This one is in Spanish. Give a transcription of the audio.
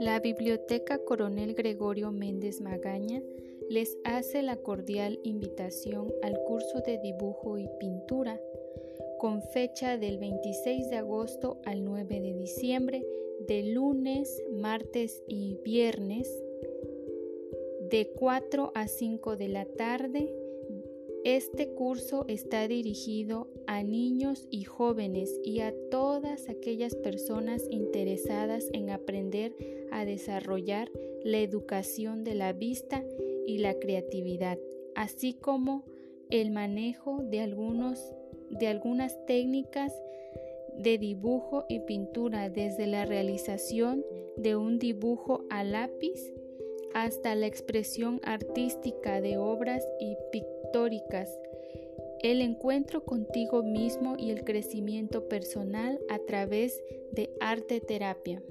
La Biblioteca Coronel Gregorio Méndez Magaña les hace la cordial invitación al curso de dibujo y pintura con fecha del 26 de agosto al 9 de diciembre, de lunes, martes y viernes, de 4 a 5 de la tarde. Este curso está dirigido a niños y jóvenes y a todas aquellas personas interesadas en aprender a desarrollar la educación de la vista y la creatividad, así como el manejo de algunos de algunas técnicas de dibujo y pintura, desde la realización de un dibujo a lápiz hasta la expresión artística de obras y pictóricas, el encuentro contigo mismo y el crecimiento personal a través de arte terapia.